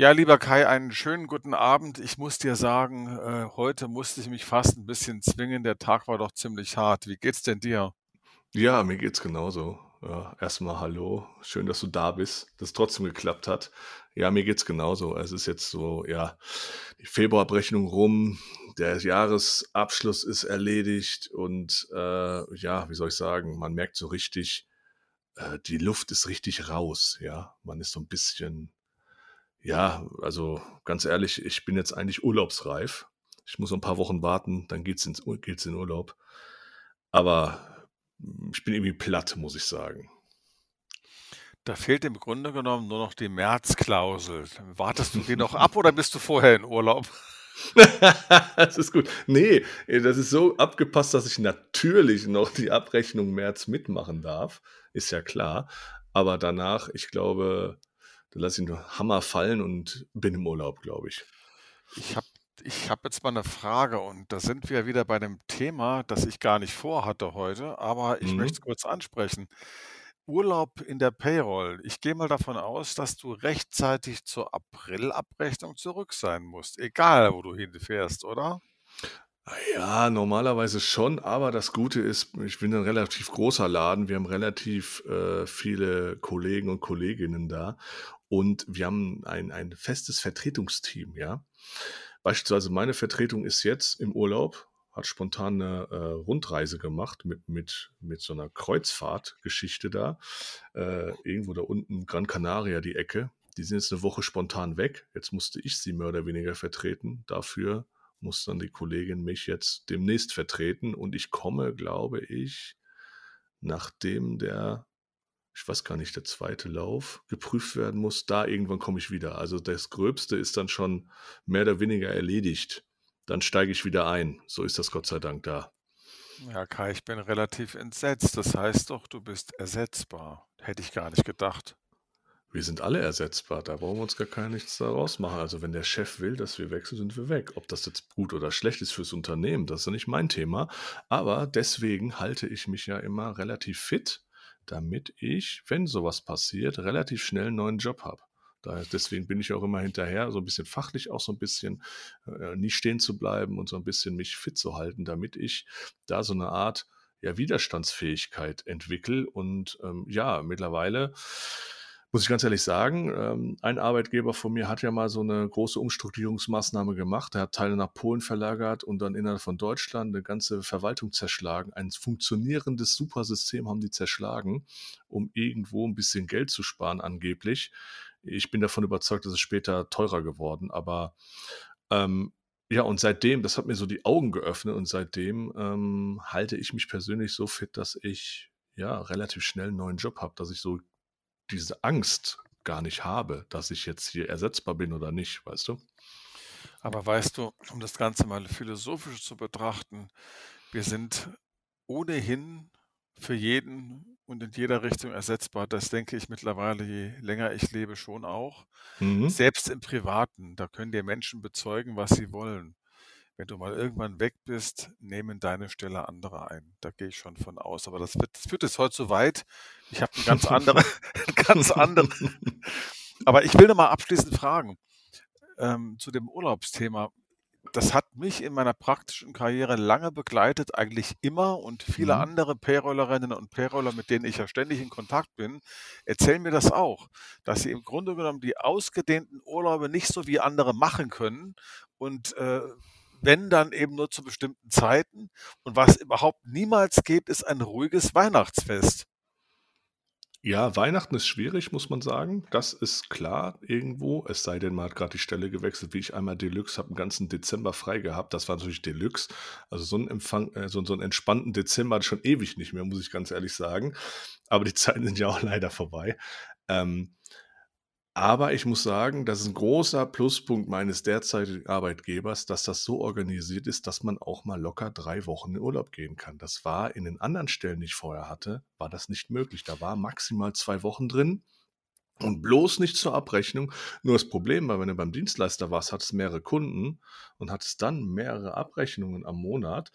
Ja, lieber Kai, einen schönen guten Abend. Ich muss dir sagen, äh, heute musste ich mich fast ein bisschen zwingen. Der Tag war doch ziemlich hart. Wie geht's denn dir? Ja, mir geht's genauso. Ja, erst hallo. Schön, dass du da bist, dass es trotzdem geklappt hat. Ja, mir geht's genauso. Es ist jetzt so, ja, die Februarabrechnung rum, der Jahresabschluss ist erledigt und äh, ja, wie soll ich sagen, man merkt so richtig, äh, die Luft ist richtig raus, ja. Man ist so ein bisschen ja, also ganz ehrlich, ich bin jetzt eigentlich urlaubsreif. Ich muss noch ein paar Wochen warten, dann geht's ins geht's in Urlaub. Aber hm, ich bin irgendwie platt, muss ich sagen. Da fehlt im Grunde genommen nur noch die Märzklausel. Wartest du die noch ab oder bist du vorher in Urlaub? Das ist gut. Nee, das ist so abgepasst, dass ich natürlich noch die Abrechnung März mitmachen darf, ist ja klar. Aber danach, ich glaube da lasse ich den Hammer fallen und bin im Urlaub, glaube ich. Ich habe ich hab jetzt mal eine Frage und da sind wir wieder bei dem Thema, das ich gar nicht vorhatte heute, aber ich möchte es Mhm. kurz ansprechen. Urlaub in der Payroll. Ich gehe mal davon aus, dass du rechtzeitig zur Aprilabrechnung zurück sein musst, egal wo du hinfährst, oder? Ja, normalerweise schon, aber das Gute ist, ich bin ein relativ großer Laden. Wir haben relativ äh, viele Kollegen und Kolleginnen da und wir haben ein, ein festes Vertretungsteam, ja. Beispielsweise meine Vertretung ist jetzt im Urlaub, hat spontan eine äh, Rundreise gemacht mit, mit, mit so einer Kreuzfahrtgeschichte da. Äh, irgendwo da unten, Gran Canaria, die Ecke. Die sind jetzt eine Woche spontan weg. Jetzt musste ich sie mehr oder weniger vertreten. Dafür muss dann die Kollegin mich jetzt demnächst vertreten und ich komme, glaube ich, nachdem der, ich weiß gar nicht, der zweite Lauf geprüft werden muss, da irgendwann komme ich wieder. Also das Gröbste ist dann schon mehr oder weniger erledigt. Dann steige ich wieder ein. So ist das Gott sei Dank da. Ja, Kai, ich bin relativ entsetzt. Das heißt doch, du bist ersetzbar. Hätte ich gar nicht gedacht. Wir sind alle ersetzbar, da brauchen wir uns gar kein nichts daraus machen. Also wenn der Chef will, dass wir wechseln, sind wir weg. Ob das jetzt gut oder schlecht ist fürs Unternehmen, das ist ja nicht mein Thema. Aber deswegen halte ich mich ja immer relativ fit, damit ich, wenn sowas passiert, relativ schnell einen neuen Job habe. Deswegen bin ich auch immer hinterher, so ein bisschen fachlich auch so ein bisschen äh, nie stehen zu bleiben und so ein bisschen mich fit zu halten, damit ich da so eine Art ja, Widerstandsfähigkeit entwickle. Und ähm, ja, mittlerweile muss ich ganz ehrlich sagen, ähm, ein Arbeitgeber von mir hat ja mal so eine große Umstrukturierungsmaßnahme gemacht. Er hat Teile nach Polen verlagert und dann innerhalb von Deutschland eine ganze Verwaltung zerschlagen. Ein funktionierendes Supersystem haben die zerschlagen, um irgendwo ein bisschen Geld zu sparen angeblich. Ich bin davon überzeugt, dass es später teurer geworden, aber ähm, ja, und seitdem, das hat mir so die Augen geöffnet und seitdem ähm, halte ich mich persönlich so fit, dass ich ja relativ schnell einen neuen Job habe, dass ich so diese Angst gar nicht habe, dass ich jetzt hier ersetzbar bin oder nicht, weißt du? Aber weißt du, um das Ganze mal philosophisch zu betrachten, wir sind ohnehin für jeden und in jeder Richtung ersetzbar. Das denke ich mittlerweile, je länger ich lebe, schon auch. Mhm. Selbst im Privaten, da können dir Menschen bezeugen, was sie wollen. Wenn du mal irgendwann weg bist, nehmen deine Stelle andere ein. Da gehe ich schon von aus. Aber das, wird, das führt jetzt heute zu weit. Ich habe eine ganz andere, ganz andere. Aber ich will noch mal abschließend fragen ähm, zu dem Urlaubsthema. Das hat mich in meiner praktischen Karriere lange begleitet, eigentlich immer und viele Mhm. andere Payrollerinnen und Payroller, mit denen ich ja ständig in Kontakt bin, erzählen mir das auch, dass sie im Grunde genommen die ausgedehnten Urlaube nicht so wie andere machen können und äh, wenn dann eben nur zu bestimmten Zeiten. Und was überhaupt niemals geht, ist ein ruhiges Weihnachtsfest. Ja, Weihnachten ist schwierig, muss man sagen. Das ist klar irgendwo. Es sei denn, man hat gerade die Stelle gewechselt, wie ich einmal Deluxe, habe den ganzen Dezember frei gehabt. Das war natürlich Deluxe. Also so einen Empfang, äh, so, so einen entspannten Dezember hatte ich schon ewig nicht mehr, muss ich ganz ehrlich sagen. Aber die Zeiten sind ja auch leider vorbei. Ähm, aber ich muss sagen, das ist ein großer Pluspunkt meines derzeitigen Arbeitgebers, dass das so organisiert ist, dass man auch mal locker drei Wochen in Urlaub gehen kann. Das war in den anderen Stellen, die ich vorher hatte, war das nicht möglich. Da war maximal zwei Wochen drin und bloß nicht zur Abrechnung. Nur das Problem war, wenn du beim Dienstleister warst, hattest mehrere Kunden und hattest dann mehrere Abrechnungen am Monat.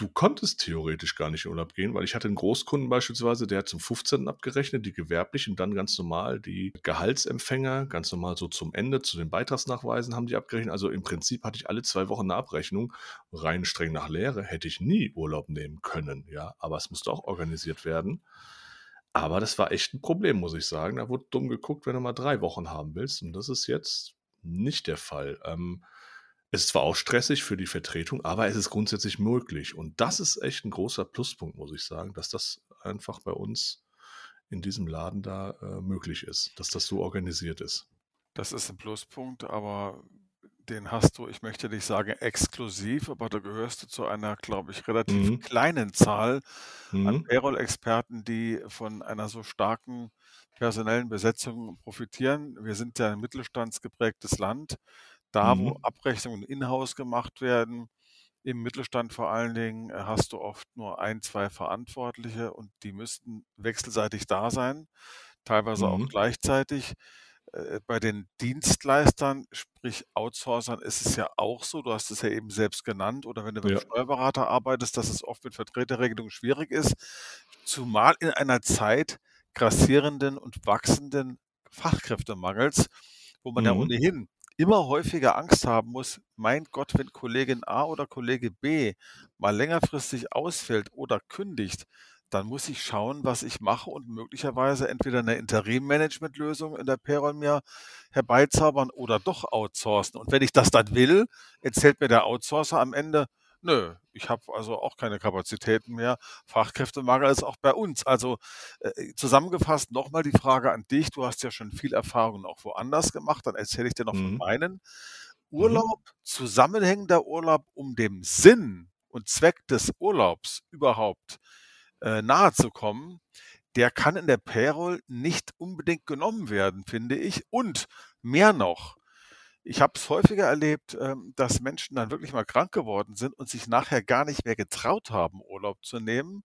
Du konntest theoretisch gar nicht in Urlaub gehen, weil ich hatte einen Großkunden beispielsweise, der hat zum 15. abgerechnet, die gewerblichen, dann ganz normal die Gehaltsempfänger, ganz normal so zum Ende, zu den Beitragsnachweisen haben die abgerechnet. Also im Prinzip hatte ich alle zwei Wochen eine Abrechnung. Rein streng nach Lehre hätte ich nie Urlaub nehmen können, ja, aber es musste auch organisiert werden. Aber das war echt ein Problem, muss ich sagen. Da wurde dumm geguckt, wenn du mal drei Wochen haben willst. Und das ist jetzt nicht der Fall. Ähm, es ist zwar auch stressig für die Vertretung, aber es ist grundsätzlich möglich. Und das ist echt ein großer Pluspunkt, muss ich sagen, dass das einfach bei uns in diesem Laden da äh, möglich ist, dass das so organisiert ist. Das ist ein Pluspunkt, aber den hast du, ich möchte nicht sagen exklusiv, aber da gehörst du zu einer, glaube ich, relativ Mhm. kleinen Zahl an Mhm. Payroll-Experten, die von einer so starken personellen Besetzung profitieren. Wir sind ja ein mittelstandsgeprägtes Land. Da, wo Mhm. Abrechnungen in-house gemacht werden, im Mittelstand vor allen Dingen, äh, hast du oft nur ein, zwei Verantwortliche und die müssten wechselseitig da sein, teilweise auch Mhm. gleichzeitig. Äh, bei den Dienstleistern, sprich Outsourcern, ist es ja auch so, du hast es ja eben selbst genannt, oder wenn du beim Ja. Steuerberater arbeitest, dass es oft mit Vertreterregelungen schwierig ist, zumal in einer Zeit grassierenden und wachsenden Fachkräftemangels, wo man ja Mhm. ohnehin immer häufiger Angst haben muss, mein Gott, wenn Kollegin A oder Kollege B mal längerfristig ausfällt oder kündigt, dann muss ich schauen, was ich mache und möglicherweise entweder eine Interim-Management-Lösung in der Payroll mir herbeizaubern oder doch outsourcen. Und wenn ich das dann will, erzählt mir der Outsourcer am Ende, nö, ich habe also auch keine Kapazitäten mehr. Fachkräftemangel ist auch bei uns. Also äh, zusammengefasst nochmal die Frage an dich. Du hast ja schon viel Erfahrung auch woanders gemacht. Dann erzähle ich dir noch von Mhm. meinen. Mhm. Urlaub, zusammenhängender Urlaub, um dem Sinn und Zweck des Urlaubs überhaupt äh, nahe zu kommen, der kann in der Payroll nicht unbedingt genommen werden, finde ich. Und mehr noch, ich habe es häufiger erlebt, ähm, dass Menschen dann wirklich mal krank geworden sind und sich nachher gar nicht mehr getraut haben, Urlaub zu nehmen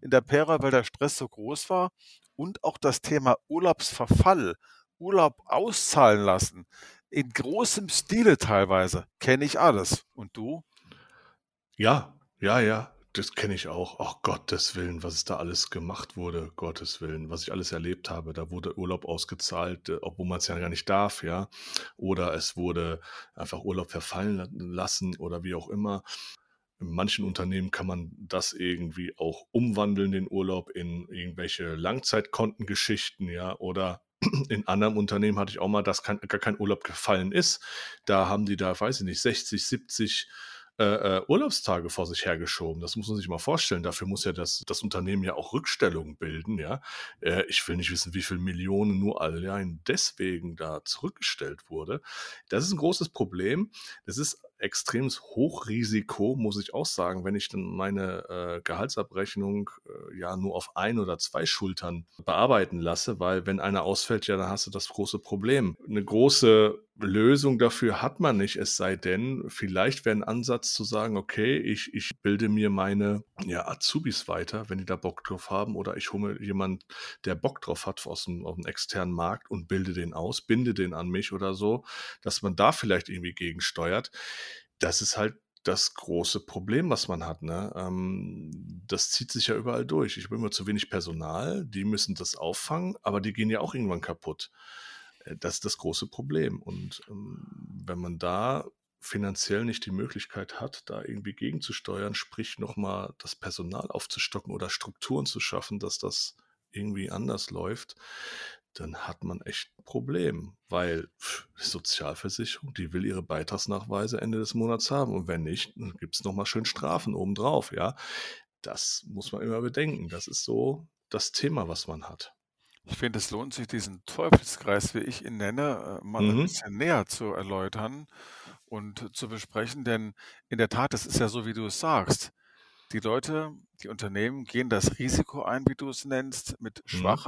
in der Payroll, weil der Stress so groß war. Und auch das Thema Urlaubsverfall, Urlaub auszahlen lassen, in großem Stile teilweise, kenne ich alles. Und du? Ja, ja, ja, das kenne ich auch. Ach Gottes Willen, was es da alles gemacht wurde, Gottes Willen, was ich alles erlebt habe. Da wurde Urlaub ausgezahlt, äh, obwohl man es ja gar nicht darf, ja. Oder es wurde einfach Urlaub verfallen la- lassen oder wie auch immer. In manchen Unternehmen kann man das irgendwie auch umwandeln, den Urlaub in irgendwelche Langzeitkontengeschichten, ja. Oder in anderen Unternehmen hatte ich auch mal, dass kein, gar kein Urlaub gefallen ist. Da haben die da, weiß ich nicht, 60, 70 äh, äh, Urlaubstage vor sich hergeschoben. Das muss man sich mal vorstellen. Dafür muss ja das, das Unternehmen ja auch Rückstellungen bilden, ja. Äh, ich will nicht wissen, wie viele Millionen nur allein deswegen da zurückgestellt wurde. Das ist ein großes Problem. Das ist extremes Hochrisiko, muss ich auch sagen, wenn ich dann meine äh, Gehaltsabrechnung äh, ja nur auf ein oder zwei Schultern bearbeiten lasse, weil wenn einer ausfällt, ja, dann hast du das große Problem. Eine große Lösung dafür hat man nicht, es sei denn, vielleicht wäre ein Ansatz zu sagen, okay, ich, ich bilde mir meine ja, Azubis weiter, wenn die da Bock drauf haben, oder ich hole mir jemanden, der Bock drauf hat aus dem, aus dem externen Markt und bilde den aus, binde den an mich oder so, dass man da vielleicht irgendwie gegensteuert. Das ist halt das große Problem, was man hat. Ne? Ähm, das zieht sich ja überall durch. Ich habe immer zu wenig Personal, die müssen das auffangen, aber die gehen ja auch irgendwann kaputt. Äh, Das ist das große Problem. Und ähm, wenn man da finanziell nicht die Möglichkeit hat, da irgendwie gegenzusteuern, sprich nochmal das Personal aufzustocken oder Strukturen zu schaffen, dass das irgendwie anders läuft, dann hat man echt ein Problem, weil pff, die Sozialversicherung, die will ihre Beitragsnachweise Ende des Monats haben und wenn nicht, dann gibt es nochmal schön Strafen obendrauf, ja. Das muss man immer bedenken. Das ist so das Thema, was man hat. Ich finde, es lohnt sich, diesen Teufelskreis, wie ich ihn nenne, äh, mal ein Mhm. bisschen näher zu erläutern und zu besprechen, denn in der Tat, es ist ja so, wie du es sagst. Die Leute, die Unternehmen gehen das Risiko ein, wie du es nennst, mit Mhm.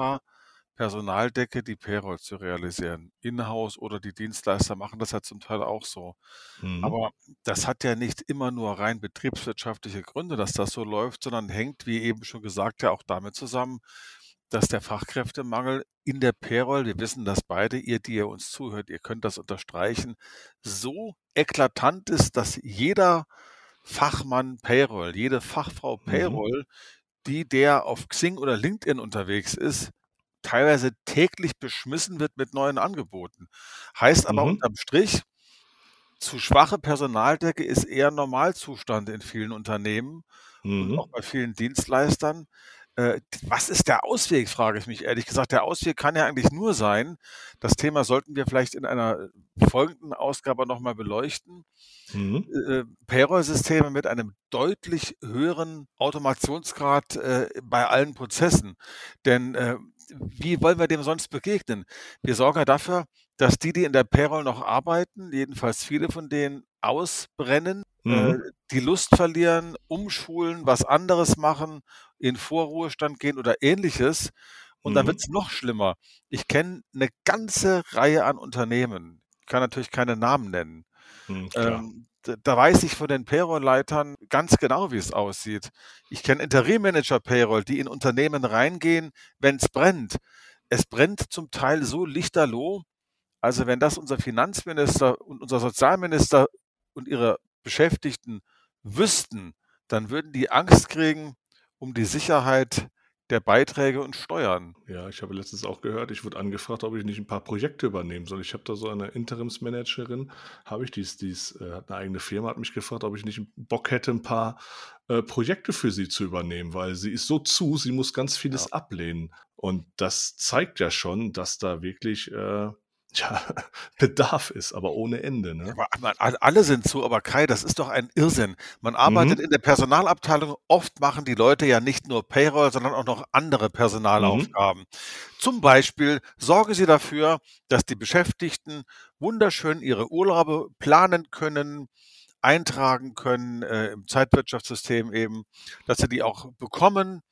Personaldecke die Payroll zu realisieren. Inhouse oder die Dienstleister machen das ja zum Teil auch so. Mhm. Aber das hat ja nicht immer nur rein betriebswirtschaftliche Gründe, dass das so läuft, sondern hängt, wie eben schon gesagt, ja auch damit zusammen, dass der Fachkräftemangel in der Payroll, wir wissen das beide, ihr, die ihr uns zuhört, ihr könnt das unterstreichen, so eklatant ist, dass jeder Fachmann Payroll, jede Fachfrau Mhm. Payroll, die der auf Xing oder LinkedIn unterwegs ist, teilweise täglich beschmissen wird mit neuen Angeboten. Heißt aber Mhm. unterm Strich, zu schwache Personaldecke ist eher Normalzustand in vielen Unternehmen und Mhm. auch bei vielen Dienstleistern. Äh, was ist der Ausweg, frage ich mich ehrlich gesagt. Der Ausweg kann ja eigentlich nur sein, das Thema sollten wir vielleicht in einer folgenden Ausgabe noch mal beleuchten. Mhm. Äh, Payroll-Systeme mit einem deutlich höheren Automationsgrad, äh, bei allen Prozessen. Denn, äh, wie wollen wir dem sonst begegnen? Wir sorgen ja dafür, dass die, die in der Payroll noch arbeiten, jedenfalls viele von denen ausbrennen, äh, Mhm. die Lust verlieren, umschulen, was anderes machen, in Vorruhestand gehen oder Ähnliches. Und dann Mhm. wird's noch schlimmer. Ich kenne 'ne ganze Reihe an Unternehmen, kann natürlich keine Namen nennen. Mhm. Ähm, da weiß ich von den Payroll-Leitern ganz genau, wie's aussieht. Ich kenne Interimmanager Payroll, die in Unternehmen reingehen, wenn's brennt. Es brennt zum Teil so lichterloh. Also, wenn das unser Finanzminister und unser Sozialminister und ihre Beschäftigten wüssten, dann würden die Angst kriegen um die Sicherheit der Beiträge und Steuern. Ja, ich habe letztens auch gehört, ich wurde angefragt, ob ich nicht 'n paar Projekte übernehmen soll. Ich habe da so eine Interimsmanagerin, habe ich, die ist die ist äh, hat 'ne eigene Firma, hat mich gefragt, ob ich nicht Bock hätte, 'n paar, äh, Projekte für sie zu übernehmen, weil sie ist so zu, sie muss ganz vieles Ja. ablehnen. Und das zeigt ja schon, dass da wirklich, äh, ja, Bedarf ist, aber ohne Ende, ne? Aber alle sind zu, aber Kai, das ist doch ein Irrsinn. Man arbeitet Mhm. in der Personalabteilung. Oft machen die Leute ja nicht nur Payroll, sondern auch noch andere Mhm. Personalaufgaben. Zum Beispiel sorgen sie dafür, dass die Beschäftigten wunderschön ihre Urlaube planen können, eintragen können, äh, im Zeitwirtschaftssystem eben, dass sie die auch bekommen,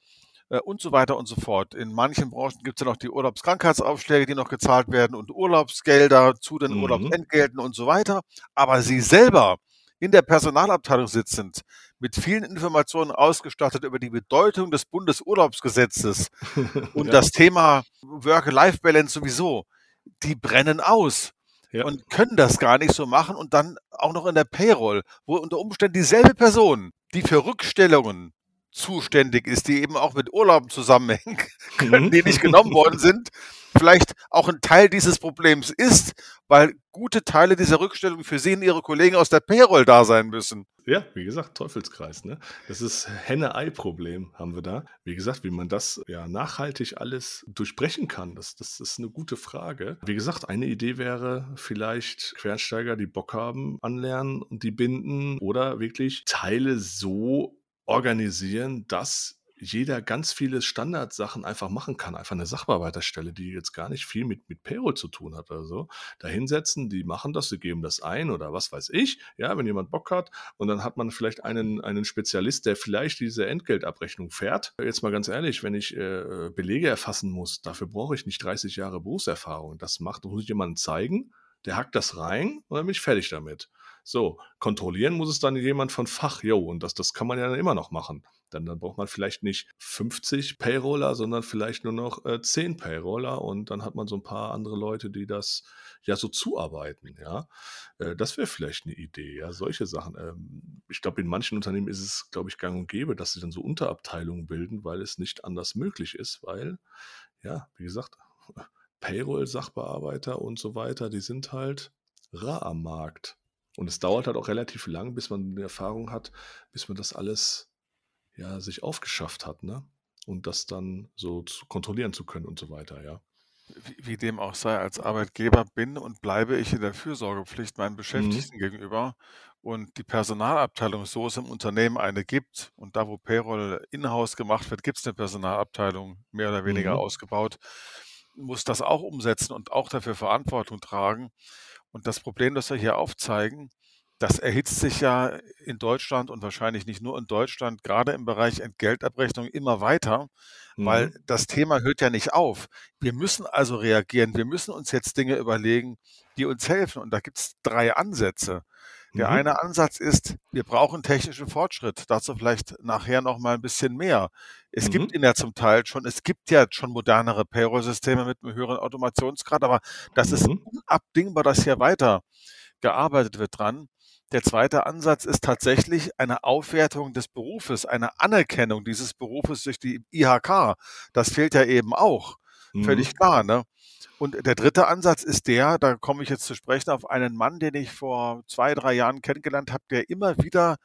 äh, und so weiter und so fort. In manchen Branchen gibt's ja noch die Urlaubskrankheitsaufschläge, die noch gezahlt werden und Urlaubsgelder zu den Mhm. Urlaubsentgelten und so weiter. Aber sie selber in der Personalabteilung sitzend, mit vielen Informationen ausgestattet über die Bedeutung des Bundesurlaubsgesetzes und Ja. das Thema Work-Life-Balance sowieso, die brennen aus Ja. und können das gar nicht so machen und dann auch noch in der Payroll, wo unter Umständen dieselbe Person, die für Rückstellungen zuständig ist, die eben auch mit Urlauben zusammenhängen können, Mhm. die nicht genommen worden sind, vielleicht auch 'n Teil dieses Problems ist, weil gute Teile dieser Rückstellungen für sie und ihre Kollegen aus der Payroll da sein müssen. Ja, wie gesagt, Teufelskreis, ne? Das ist Henne-Ei-Problem haben wir da. Wie gesagt, wie man das, ja, nachhaltig alles durchbrechen kann, das das ist 'ne gute Frage. Wie gesagt, eine Idee wäre vielleicht Quereinsteiger, die Bock haben, anlernen und die binden oder wirklich Teile so organisieren, dass jeder ganz viele Standardsachen einfach machen kann. Einfach 'ne Sachbearbeiterstelle, die jetzt gar nicht viel mit mit Payroll zu tun hat oder so. Da hinsetzen, die machen das, die geben das ein oder was weiß ich, ja, wenn jemand Bock hat. Und dann hat man vielleicht einen einen Spezialist, der vielleicht diese Entgeltabrechnung fährt. Jetzt mal ganz ehrlich, wenn ich, äh, Belege erfassen muss, dafür brauche ich nicht 30 Jahre Berufserfahrung. Das macht muss ich jemandem zeigen, der hackt das rein und dann bin ich fertig damit. So, kontrollieren muss es dann jemand von Fach, jo, und das das kann man ja dann immer noch machen. Dann dann braucht man vielleicht nicht 50 Payroller, sondern vielleicht nur noch, äh, 10 Payroller und dann hat man so 'n paar andere Leute, die das, ja, so zuarbeiten, ja? Äh, das wäre vielleicht 'ne Idee, ja, solche Sachen. Ähm, ich glaube, in manchen Unternehmen ist es, glaube ich, gang und gäbe, dass sie dann so Unterabteilungen bilden, weil es nicht anders möglich ist, weil, ja, wie gesagt, Payroll-Sachbearbeiter und so weiter, die sind halt rar am Markt. Und es dauert halt auch relativ lang, bis man die Erfahrung hat, bis man das alles, ja, sich aufgeschafft hat, ne? Und das dann so zu kontrollieren zu können und so weiter, ja. Wie wie dem auch sei, als Arbeitgeber bin und bleibe ich in der Fürsorgepflicht meinen Mhm. Beschäftigten gegenüber. Und die Personalabteilung, so es im Unternehmen eine gibt und da, wo Payroll in-house gemacht wird, gibt's 'ne Personalabteilung, mehr oder weniger Mhm. ausgebaut, muss das auch umsetzen und auch dafür Verantwortung tragen. Und das Problem, das wir hier aufzeigen, das erhitzt sich ja in Deutschland und wahrscheinlich nicht nur in Deutschland, grade im Bereich Entgeltabrechnung immer weiter, weil Mhm. das Thema hört ja nicht auf. Wir müssen also reagieren. Wir müssen uns jetzt Dinge überlegen, die uns helfen. Und da gibt's 3 Ansätze. Der Mhm. eine Ansatz ist, wir brauchen technischen Fortschritt. Dazu vielleicht nachher noch mal 'n bisschen mehr. Es gibt Mhm. ihn ja zum Teil schon. Es gibt ja schon modernere Payroll-Systeme mit 'nem höheren Automationsgrad, aber das ist Mhm. unabdingbar, dass hier weiter gearbeitet wird dran. Der zweite Ansatz ist tatsächlich eine Aufwertung des Berufes, eine Anerkennung dieses Berufes durch die IHK. Das fehlt ja eben auch. Mhm. Völlig klar, ne? Und der dritte Ansatz ist der, da komme ich jetzt zu sprechen, auf einen Mann, den ich vor zwei, drei Jahren kennengelernt habe, der immer wieder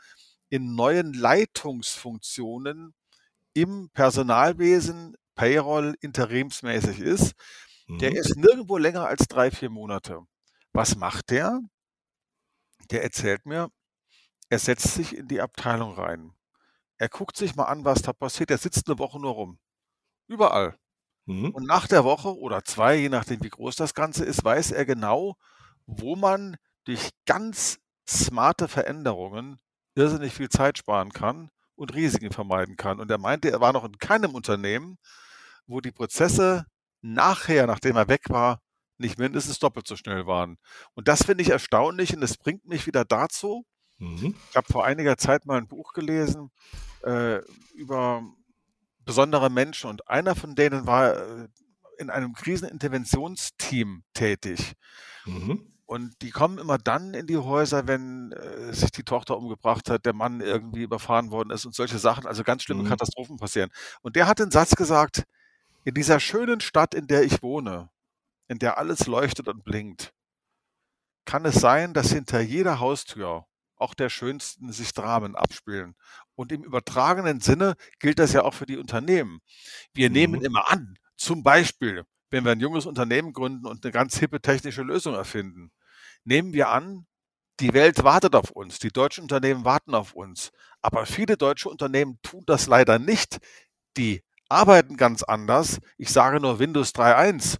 in neuen Leitungsfunktionen im Personalwesen, Payroll, interimsmäßig ist. Der Mhm. ist nirgendwo länger als drei, vier Monate. Was macht der? Der erzählt mir, er setzt sich in die Abteilung rein. Er guckt sich mal an, was da passiert. Er sitzt eine Woche nur rum. Überall. Mhm. Und nach der Woche oder zwei, je nachdem, wie groß das Ganze ist, weiß er genau, wo man durch ganz smarte Veränderungen irrsinnig viel Zeit sparen kann und Risiken vermeiden kann. Und er meinte, er war noch in keinem Unternehmen, wo die Prozesse nachher, nachdem er weg war, nicht mindestens doppelt so schnell waren. Und das finde ich erstaunlich und es bringt mich wieder dazu. Mhm. Ich habe vor einiger Zeit mal ein Buch gelesen äh, über besondere Menschen und einer von denen war äh, in einem Kriseninterventionsteam tätig. Mhm. Und die kommen immer dann in die Häuser, wenn äh, sich die Tochter umgebracht hat, der Mann irgendwie überfahren worden ist und solche Sachen, also ganz schlimme Mhm. Katastrophen passieren. Und der hat den Satz gesagt, in dieser schönen Stadt, in der ich wohne, in der alles leuchtet und blinkt, kann es sein, dass hinter jeder Haustür, auch der schönsten, sich Dramen abspielen. Und im übertragenen Sinne gilt das ja auch für die Unternehmen. Wir nehmen Mhm. immer an, zum Beispiel, wenn wir ein junges Unternehmen gründen und eine ganz hippe technische Lösung erfinden, nehmen wir an, die Welt wartet auf uns, die deutschen Unternehmen warten auf uns. Aber viele deutsche Unternehmen tun das leider nicht. Die arbeiten ganz anders. Ich sage nur Windows 3.1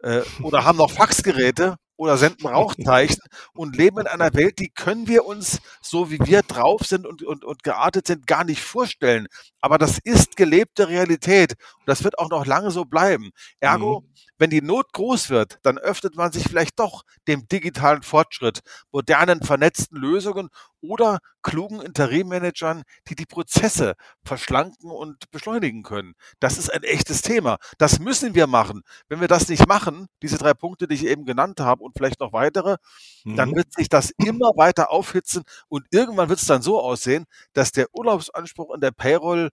äh, oder haben noch Faxgeräte oder senden Rauchzeichen und leben in einer Welt, die können wir uns, so wie wir drauf sind und, und, und geartet sind, gar nicht vorstellen. Aber das ist gelebte Realität und das wird auch noch lange so bleiben. Ergo, Mhm. wenn die Not groß wird, dann öffnet man sich vielleicht doch dem digitalen Fortschritt, modernen, vernetzten Lösungen oder klugen Interimmanagern, die die Prozesse verschlanken und beschleunigen können. Das ist ein echtes Thema. Das müssen wir machen. Wenn wir das nicht machen, diese drei Punkte, die ich eben genannt habe und vielleicht noch weitere, dann Mhm. wird sich das immer weiter aufhitzen und irgendwann wird es dann so aussehen, dass der Urlaubsanspruch in der Payroll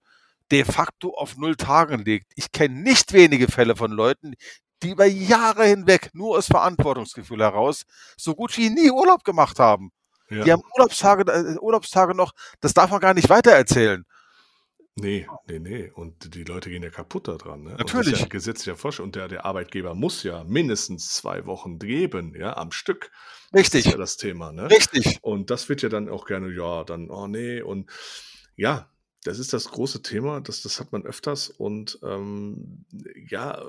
de facto auf null Tagen liegt. Ich kenne nicht wenige Fälle von Leuten, die über Jahre hinweg nur aus Verantwortungsgefühl heraus so gut wie nie Urlaub gemacht haben. Die Ja. haben Urlaubstage, äh, Urlaubstage noch, das darf man gar nicht weitererzählen. Nee, nee, nee. Und die Leute gehen ja kaputt daran. Ne? Und das ist Natürlich. ja gesetzlicher Vorschrift. Und der, der Arbeitgeber muss ja mindestens zwei Wochen geben, ja, am Stück. Das ist Richtig, ja das Thema, ne? richtig. Und das wird ja dann auch gerne, ja, dann, oh nee. Und ja, das ist das große Thema, das, das hat man öfters. Und ähm, ja, äh,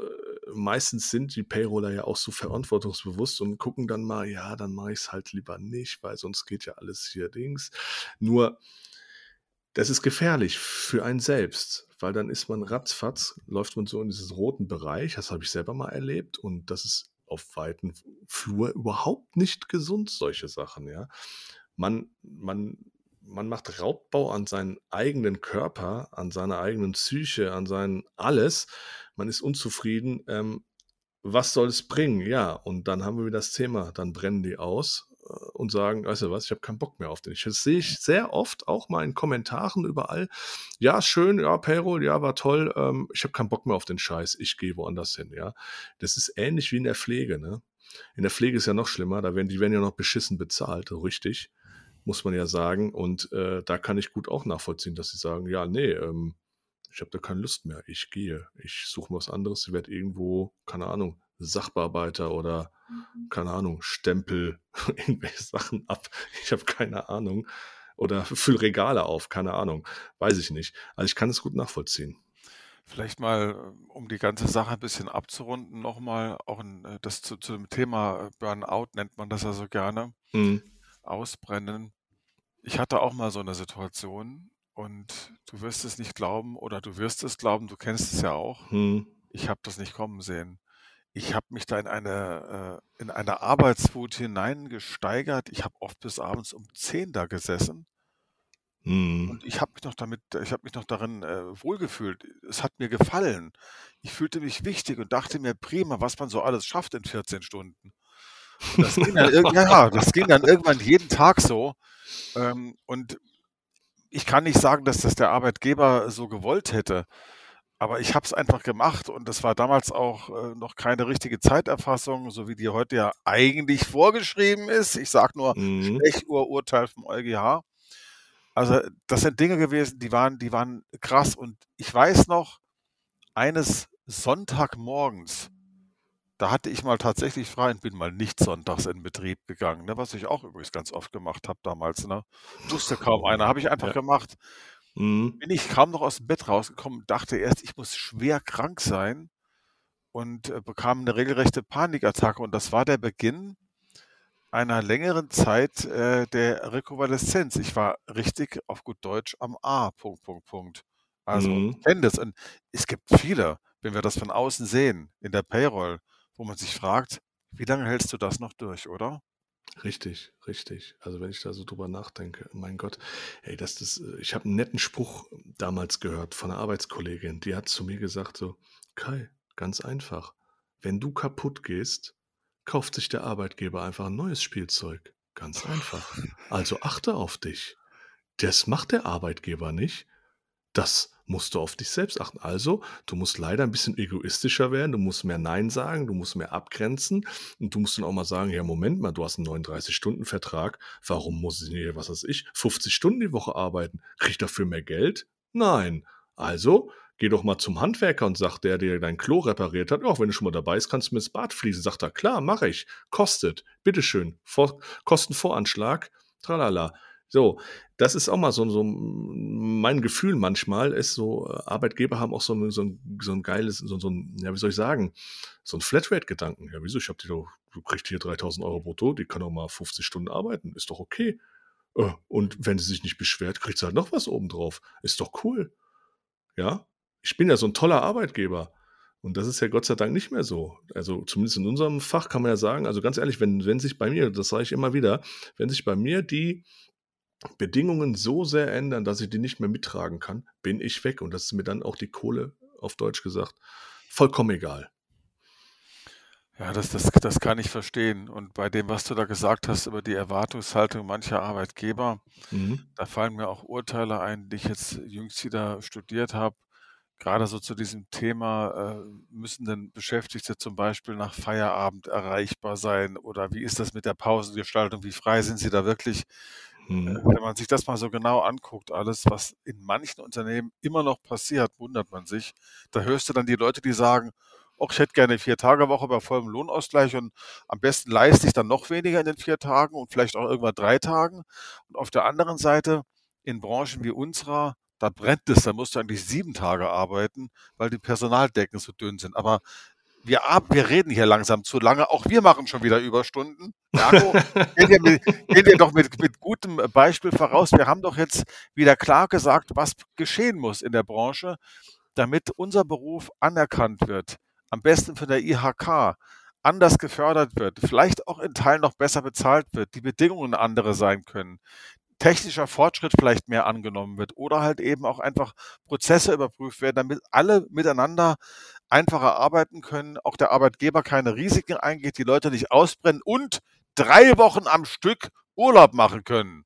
meistens sind die Payroller ja auch so verantwortungsbewusst und gucken dann mal, ja, dann mache ich es halt lieber nicht, weil sonst geht ja alles hier Dings. Nur, das ist gefährlich für einen selbst, weil dann ist man ratzfatz, läuft man so in diesen roten Bereich, das habe ich selber mal erlebt und das ist auf weiten Flur überhaupt nicht gesund, solche Sachen, ja. Man, man, man macht Raubbau an seinen eigenen Körper, an seiner eigenen Psyche, an sein alles. Man ist unzufrieden. Ähm, was soll es bringen? Ja, und dann haben wir wieder das Thema, dann brennen die aus äh, und sagen, weißt du was, ich habe keinen Bock mehr auf den. Das sehe ich sehr oft auch mal in Kommentaren überall. Ja, schön, ja, Payroll, ja, war toll. Ähm, ich habe keinen Bock mehr auf den Scheiß. Ich gehe woanders hin, ja. Das ist ähnlich wie in der Pflege, ne? In der Pflege ist ja noch schlimmer, da werden die werden ja noch beschissen bezahlt, richtig, muss man ja sagen. Und äh, da kann ich gut auch nachvollziehen, dass sie sagen, ja, nee, ähm, ich habe da keine Lust mehr. Ich gehe. Ich suche mir was anderes. Ich werde irgendwo, keine Ahnung, Sachbearbeiter oder, keine Ahnung, Stempel, irgendwelche Sachen ab. Ich habe keine Ahnung. Oder füll Regale auf, keine Ahnung. Weiß ich nicht. Also ich kann es gut nachvollziehen. Vielleicht mal, äh, um die ganze Sache ein bisschen abzurunden, nochmal auch ein, äh, das zu, zu dem Thema Burnout nennt man das ja so gerne, Mhm. ausbrennen. Ich hatte auch mal so eine Situation und du wirst es nicht glauben oder du wirst es glauben, du kennst es ja auch. Mhm. Ich habe das nicht kommen sehen. Ich habe mich da in eine, äh, in eine Arbeitswut hineingesteigert. Ich habe oft bis abends um 10 da gesessen Mhm. und ich habe mich noch damit, ich habe mich noch darin äh, wohlgefühlt. Es hat mir gefallen. Ich fühlte mich wichtig und dachte mir, prima, was man so alles schafft in 14 Stunden. Das ging dann ja, das ging dann irgendwann jeden Tag so. Ähm, und ich kann nicht sagen, dass das der Arbeitgeber so gewollt hätte. Aber ich habe es einfach gemacht und das war damals auch äh, noch keine richtige Zeiterfassung, so wie die heute ja eigentlich vorgeschrieben ist. Ich sage nur Mhm. Stechuhr-Urteil vom EuGH. Also das sind Dinge gewesen, die waren, die waren krass. Und ich weiß noch, eines Sonntagmorgens, da hatte ich mal tatsächlich frei und bin mal nicht sonntags in Betrieb gegangen, ne, was ich auch übrigens ganz oft gemacht habe damals. Ne? Wusste kaum einer, habe ich einfach Ja. gemacht. Mhm. Bin ich kaum noch aus dem Bett rausgekommen, dachte erst, ich muss schwer krank sein und äh, bekam eine regelrechte Panikattacke. Und das war der Beginn einer längeren Zeit äh, der Rekonvaleszenz. Ich war richtig auf gut Deutsch am A. Punkt, Punkt, Punkt. Also, Mhm. kenne das. Und es gibt viele, wenn wir das von außen sehen, in der Payroll, wo man sich fragt, wie lange hältst du das noch durch, oder? Richtig, richtig. Also wenn ich da so drüber nachdenke, mein Gott, ey, das, das, äh, ich habe einen netten Spruch damals gehört von einer Arbeitskollegin, die hat zu mir gesagt so, Kai, ganz einfach, wenn du kaputt gehst, kauft sich der Arbeitgeber einfach ein neues Spielzeug. Ganz einfach. Also achte auf dich. Das macht der Arbeitgeber nicht. Das musst du auf dich selbst achten. Also, du musst leider ein bisschen egoistischer werden, du musst mehr Nein sagen, du musst mehr abgrenzen und du musst dann auch mal sagen, ja, Moment mal, du hast einen 39-Stunden-Vertrag, warum muss ich hier, was weiß ich, 50 Stunden die Woche arbeiten? Krieg ich dafür mehr Geld? Nein. Also, geh doch mal zum Handwerker und sag, der dir dein Klo repariert hat, auch wenn du schon mal dabei bist, kannst du mir das Bad fließen. Sagt er, klar, mache ich. Kostet. Bitteschön. Vor, Kostenvoranschlag. Tralala. So, das ist auch mal so, so mein Gefühl manchmal ist so, äh, Arbeitgeber haben auch so, ein- so, ein, so ein geiles, so, so ein, ja, wie soll ich sagen, so ein Flatrate-Gedanken. Ja, wieso? Ich hab die doch, du kriegst hier 3000 Euro brutto, die kann auch mal 50 Stunden arbeiten, ist doch okay. Äh, Und wenn sie sich nicht beschwert, kriegt sie halt noch was obendrauf. Ist doch cool. Ja, ich bin ja so ein toller Arbeitgeber. Und das ist ja Gott sei Dank nicht mehr so. Also zumindest in unserem Fach kann man ja sagen, also ganz ehrlich, wenn, wenn sich bei mir, das sage ich immer wieder, wenn sich bei mir die Bedingungen so sehr ändern, dass ich die nicht mehr mittragen kann, bin ich weg. Und das ist mir dann auch die Kohle, auf Deutsch gesagt, vollkommen egal. Ja, das, das, das kann ich verstehen. Und bei dem, was du da gesagt hast über die Erwartungshaltung mancher Arbeitgeber, Mhm. da fallen mir auch Urteile ein, die ich jetzt jüngst wieder studiert habe. Gerade so zu diesem Thema, äh, müssen denn Beschäftigte zum Beispiel nach Feierabend erreichbar sein? Oder wie ist das mit der Pausengestaltung? Wie frei sind sie da wirklich? Äh, Mhm. wenn man sich das mal so genau anguckt, alles, was in manchen Unternehmen immer noch passiert, wundert man sich. Da hörst du dann die Leute, die sagen, "Och, ich hätte gerne vier Tage Woche bei vollem Lohnausgleich und am besten leiste ich dann noch weniger in den vier Tagen und vielleicht auch irgendwann drei Tagen. Und auf der anderen Seite, in Branchen wie unserer, da brennt es, da musst du eigentlich sieben Tage arbeiten, weil die Personaldecken so dünn sind. Aber wir, wir reden hier langsam zu lange. Auch wir machen schon wieder Überstunden. Jago, gehen wir, mit, gehen wir doch mit, mit gutem Beispiel voraus. Wir haben doch jetzt wieder klar gesagt, was geschehen muss in der Branche, damit unser Beruf anerkannt wird. Am besten von der IHK anders gefördert wird, vielleicht auch in Teilen noch besser bezahlt wird, die Bedingungen andere sein können, technischer Fortschritt vielleicht mehr angenommen wird oder halt eben auch einfach Prozesse überprüft werden, damit alle miteinander einfacher arbeiten können, auch der Arbeitgeber keine Risiken eingeht, die Leute nicht ausbrennen und drei Wochen am Stück Urlaub machen können.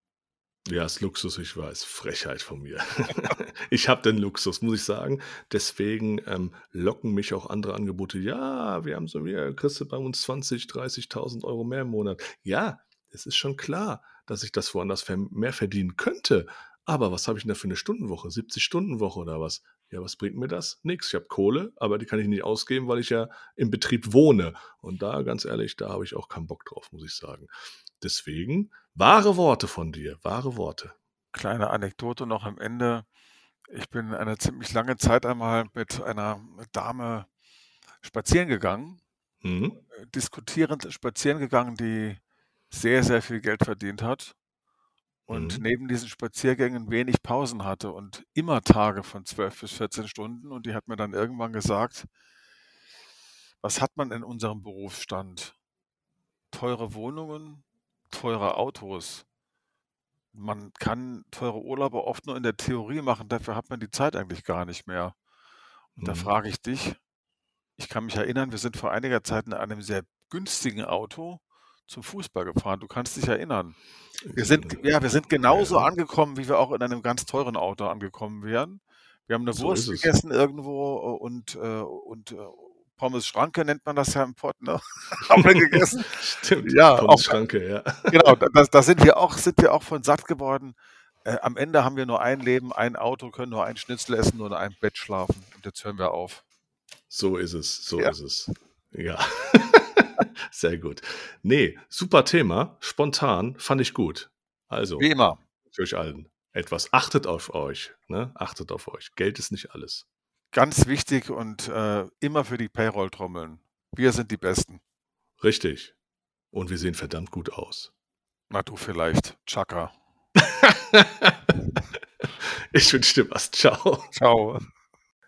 Ja, ist Luxus, ich weiß. Frechheit von mir. ich habe den Luxus, muss ich sagen. Deswegen ähm, locken mich auch andere Angebote. Ja, wir haben so, wir kriegst du bei uns 20, 30.000 Euro mehr im Monat. Ja, es ist schon klar, dass ich das woanders mehr verdienen könnte. Aber was habe ich denn da für eine Stundenwoche? 70 Stundenwoche oder was? Ja, was bringt mir das? Nix. Ich habe Kohle, aber die kann ich nicht ausgeben, weil ich ja im Betrieb wohne. Und da, ganz ehrlich, da habe ich auch keinen Bock drauf, muss ich sagen. Deswegen, wahre Worte von dir, wahre Worte. Kleine Anekdote noch am Ende. Ich bin eine ziemlich lange Zeit einmal mit einer Dame spazieren gegangen, Mhm. äh, diskutierend spazieren gegangen, die sehr, sehr viel Geld verdient hat und Mhm. neben diesen Spaziergängen wenig Pausen hatte und immer Tage von 12 bis 14 Stunden. Und die hat mir dann irgendwann gesagt, was hat man in unserem Berufsstand? Teure Wohnungen, teure Autos. Man kann teure Urlaube oft nur in der Theorie machen, dafür hat man die Zeit eigentlich gar nicht mehr. Und da Mhm. frage ich dich, ich kann mich erinnern, wir sind vor einiger Zeit in einem sehr günstigen Auto zum Fußball gefahren. Du kannst dich erinnern. Wir sind, ja, wir sind genauso ja. angekommen, wie wir auch in einem ganz teuren Auto angekommen wären. Wir haben eine so Wurst gegessen irgendwo und, äh, und äh, Pommes Schranke nennt man das ja im Pott, ne? haben wir gegessen. Stimmt, ja, Pommes Schranke, ja. Genau, da, da, sind wir auch, sind wir auch von satt geworden. Äh, am Ende haben wir nur ein Leben, ein Auto, können nur ein Schnitzel essen, nur in einem Bett schlafen. Und jetzt hören wir auf. So ist es, so ja. ist es. Ja. Sehr gut. Nee, super Thema. Spontan fand ich gut. Also. Wie immer. Für euch allen. Etwas. Achtet auf euch. Ne? Achtet auf euch. Geld ist nicht alles. Ganz wichtig und äh, immer für die Payroll-Trommeln. Wir sind die Besten. Richtig. Und wir sehen verdammt gut aus. Na, du vielleicht. Chaka. ich wünsche dir was. Ciao. Ciao.